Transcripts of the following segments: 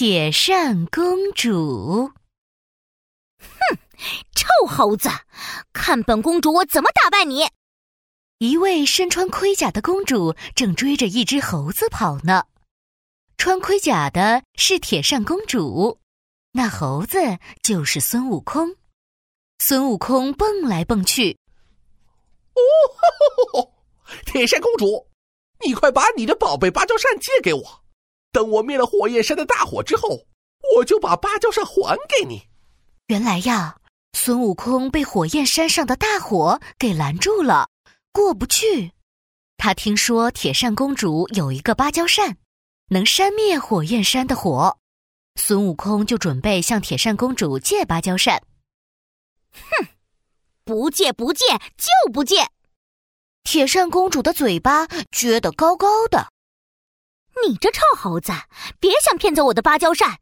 铁扇公主。哼，臭猴子，看本公主我怎么打败你！一位身穿盔甲的公主正追着一只猴子跑呢。穿盔甲的是铁扇公主，那猴子就是孙悟空。孙悟空蹦来蹦去。哦，铁扇公主，你快把你的宝贝芭蕉扇借给我，等我灭了火焰山的大火之后，我就把芭蕉扇还给你。原来呀，孙悟空被火焰山上的大火给拦住了，过不去。他听说铁扇公主有一个芭蕉扇。能扇灭火焰山的火，孙悟空就准备向铁扇公主借芭蕉扇。哼，不借不借就不借！铁扇公主的嘴巴撅得高高的。你这臭猴子，别想骗走我的芭蕉扇！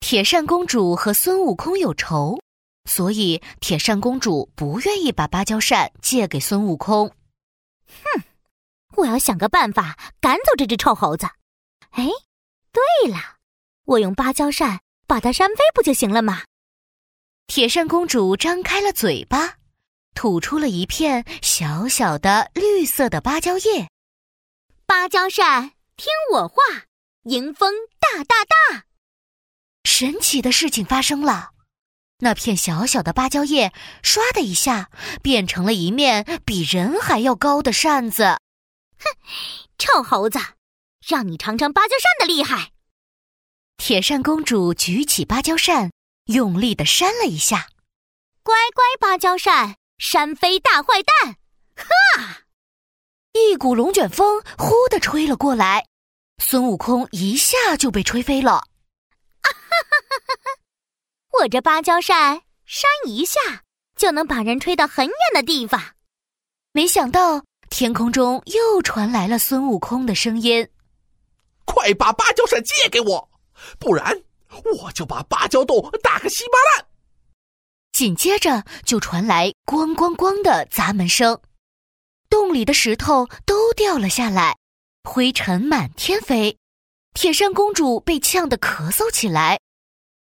铁扇公主和孙悟空有仇，所以铁扇公主不愿意把芭蕉扇借给孙悟空。哼，我要想个办法赶走这只臭猴子。哎，对了，我用芭蕉扇把它扇飞不就行了吗？铁扇公主张开了嘴巴，吐出了一片小小的绿色的芭蕉叶。芭蕉扇，听我话，迎风大大大！神奇的事情发生了，那片小小的芭蕉叶唰的一下变成了一面比人还要高的扇子。哼，臭猴子！让你尝尝芭蕉扇的厉害！铁扇公主举起芭蕉扇，用力的扇了一下。乖乖，芭蕉扇，扇飞大坏蛋！哈！一股龙卷风呼的吹了过来，孙悟空一下就被吹飞了。啊哈哈哈哈哈！我这芭蕉扇扇一下就能把人吹到很远的地方。没想到天空中又传来了孙悟空的声音。快把芭蕉扇借给我，不然我就把芭蕉洞打个稀巴烂。紧接着就传来“咣咣咣”的砸门声，洞里的石头都掉了下来，灰尘满天飞。铁扇公主被呛得咳嗽起来，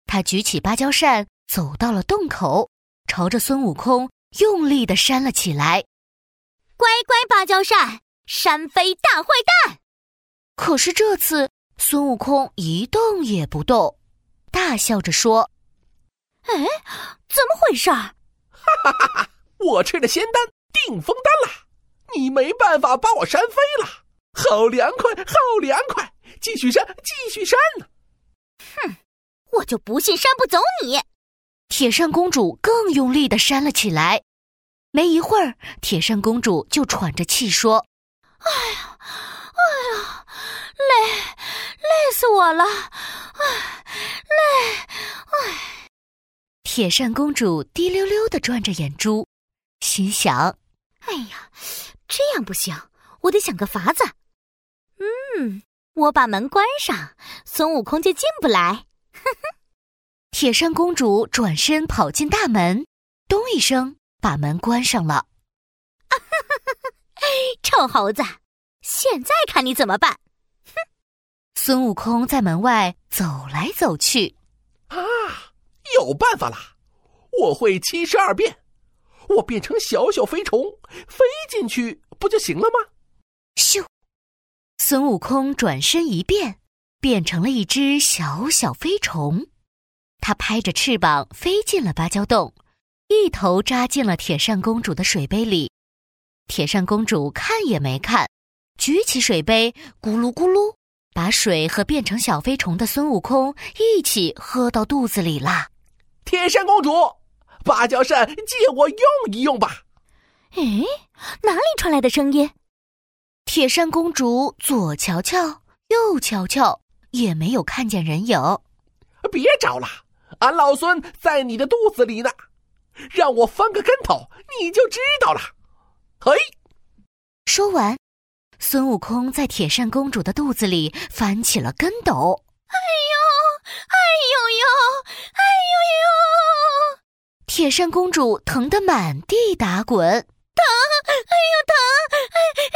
她举起芭蕉扇走到了洞口，朝着孙悟空用力的扇了起来。乖乖，芭蕉扇，扇飞大坏蛋！可是这次，孙悟空一动也不动，大笑着说：“哎，怎么回事？哈哈哈哈！我吃了仙丹定风丹了，你没办法把我扇飞了，好凉快，好凉快！继续扇，继续扇呢！哼，我就不信扇不走你！”铁扇公主更用力的扇了起来，没一会儿，铁扇公主就喘着气说：“哎呀，哎呀！”累，累死我了！哎，累，哎。铁扇公主滴溜溜的转着眼珠，心想：“哎呀，这样不行，我得想个法子。嗯，我把门关上，孙悟空就进不来。”哼哼。铁扇公主转身跑进大门，咚一声把门关上了。哈哈哈哈！臭猴子，现在看你怎么办！哼孙悟空在门外走来走去，啊，有办法了！我会七十二变，我变成小小飞虫飞进去不就行了吗？咻！孙悟空转身一变，变成了一只小小飞虫，他拍着翅膀飞进了芭蕉洞，一头扎进了铁扇公主的水杯里。铁扇公主看也没看，举起水杯，咕噜咕噜。把水和变成小飞虫的孙悟空一起喝到肚子里啦！铁扇公主，芭蕉扇借我用一用吧。哎，哪里传来的声音？铁扇公主左瞧瞧，右瞧瞧，也没有看见人影。别找了，俺老孙在你的肚子里呢，让我翻个跟头，你就知道了。嘿，说完。孙悟空在铁扇公主的肚子里翻起了跟斗，哎呦，哎呦呦，哎呦呦！铁扇公主疼得满地打滚，疼，哎呦疼，哎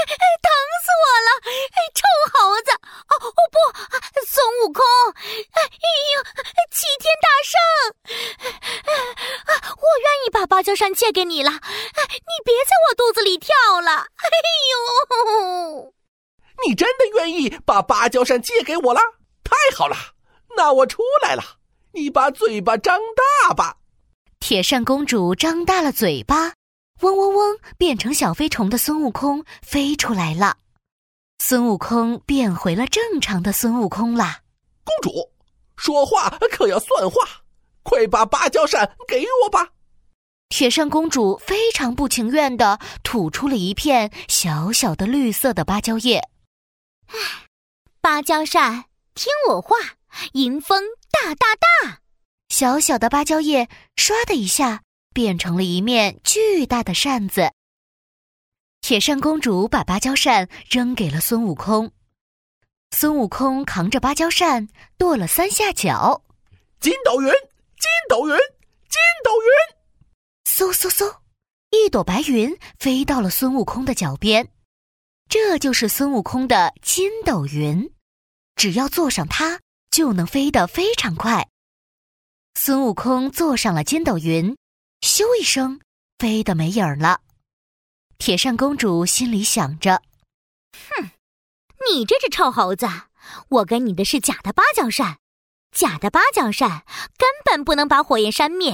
哎疼死我了！哎，臭猴子！哦哦不，孙悟空！哎呦，齐天大圣！我愿意把芭蕉扇借给你了，你别在我肚子里跳了！哎呦，你真的愿意把芭蕉扇借给我了？太好了，那我出来了，你把嘴巴张大吧。铁扇公主张大了嘴巴，嗡嗡嗡，变成小飞虫的孙悟空飞出来了。孙悟空变回了正常的孙悟空啦。公主，说话可要算话，快把芭蕉扇给我吧。铁扇公主非常不情愿的吐出了一片小小的绿色的芭蕉叶。唉，芭蕉扇，听我话，迎风大大大。小小的芭蕉叶唰的一下变成了一面巨大的扇子。铁扇公主把芭蕉扇扔给了孙悟空，孙悟空扛着芭蕉扇跺了三下脚，筋斗云，筋斗云，筋斗云，嗖嗖嗖，一朵白云飞到了孙悟空的脚边，这就是孙悟空的筋斗云，只要坐上它就能飞得非常快。孙悟空坐上了筋斗云，咻一声，飞得没影儿了。铁扇公主心里想着：“哼，你这只臭猴子，我给你的是假的芭蕉扇，假的芭蕉扇根本不能把火焰扇灭，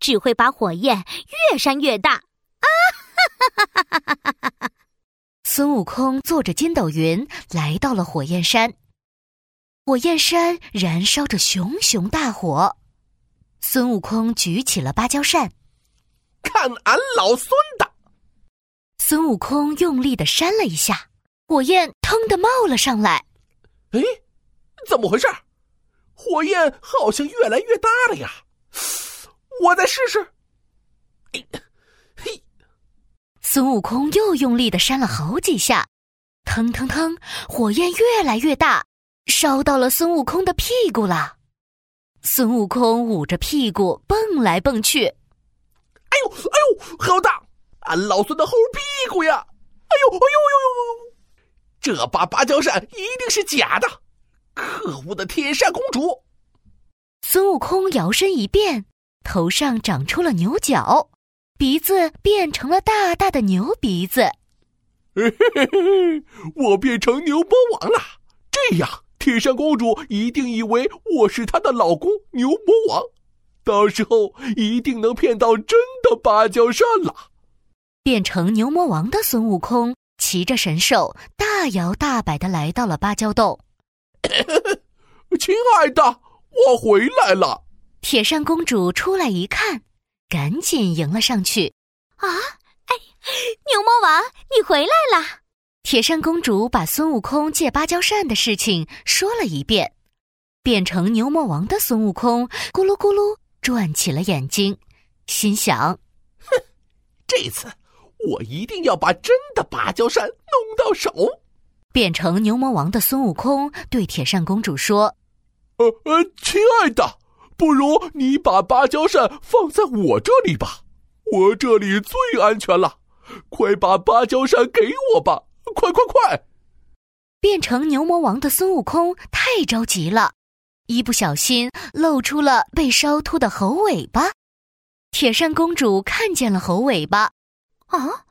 只会把火焰越扇越大。”啊哈哈哈哈哈哈！孙悟空坐着筋斗云来到了火焰山，火焰山燃烧着熊熊大火。孙悟空举起了芭蕉扇，看俺老孙的！孙悟空用力的扇了一下，火焰腾的冒了上来。哎，怎么回事？火焰好像越来越大了呀！我再试试。嘿，孙悟空又用力的扇了好几下，腾腾腾，火焰越来越大，烧到了孙悟空的屁股了。孙悟空捂着屁股蹦来蹦去。哎呦，哎呦，好大！俺老孙的猴屁股呀！哎呦，哎呦呦呦呦！这把芭蕉扇一定是假的！可恶的铁扇公主！孙悟空摇身一变，头上长出了牛角，鼻子变成了大大的牛鼻子。嘿嘿嘿，我变成牛魔王了！这样，铁扇公主一定以为我是她的老公牛魔王，到时候一定能骗到真的芭蕉扇了。变成牛魔王的孙悟空骑着神兽，大摇大摆的来到了芭蕉洞。亲爱的，我回来了。铁扇公主出来一看，赶紧迎了上去。啊，哎，牛魔王，你回来了！铁扇公主把孙悟空借芭蕉扇的事情说了一遍。变成牛魔王的孙悟空咕噜咕噜转起了眼睛，心想：哼，这次。我一定要把真的芭蕉扇弄到手。变成牛魔王的孙悟空对铁扇公主说：“呃呃，亲爱的，不如你把芭蕉扇放在我这里吧，我这里最安全了。快把芭蕉扇给我吧，快快快！”变成牛魔王的孙悟空太着急了，一不小心露出了被烧秃的猴尾巴。铁扇公主看见了猴尾巴。啊，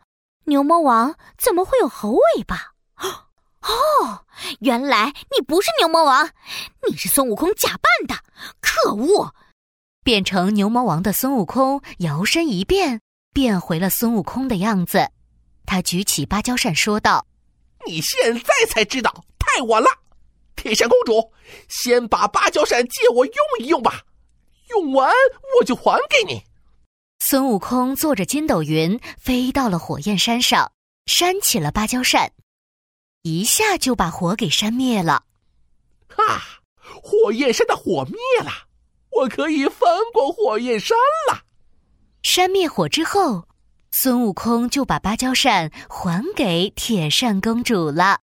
牛魔王怎么会有猴尾巴？哦，原来你不是牛魔王，你是孙悟空假扮的！可恶！变成牛魔王的孙悟空摇身一变，变回了孙悟空的样子。他举起芭蕉扇说道：“你现在才知道，太晚了！铁扇公主，先把芭蕉扇借我用一用吧，用完我就还给你。”孙悟空坐着筋斗云飞到了火焰山上，扇起了芭蕉扇，一下就把火给扇灭了。哈！火焰山的火灭了，我可以翻过火焰山了。扇灭火之后，孙悟空就把芭蕉扇还给铁扇公主了。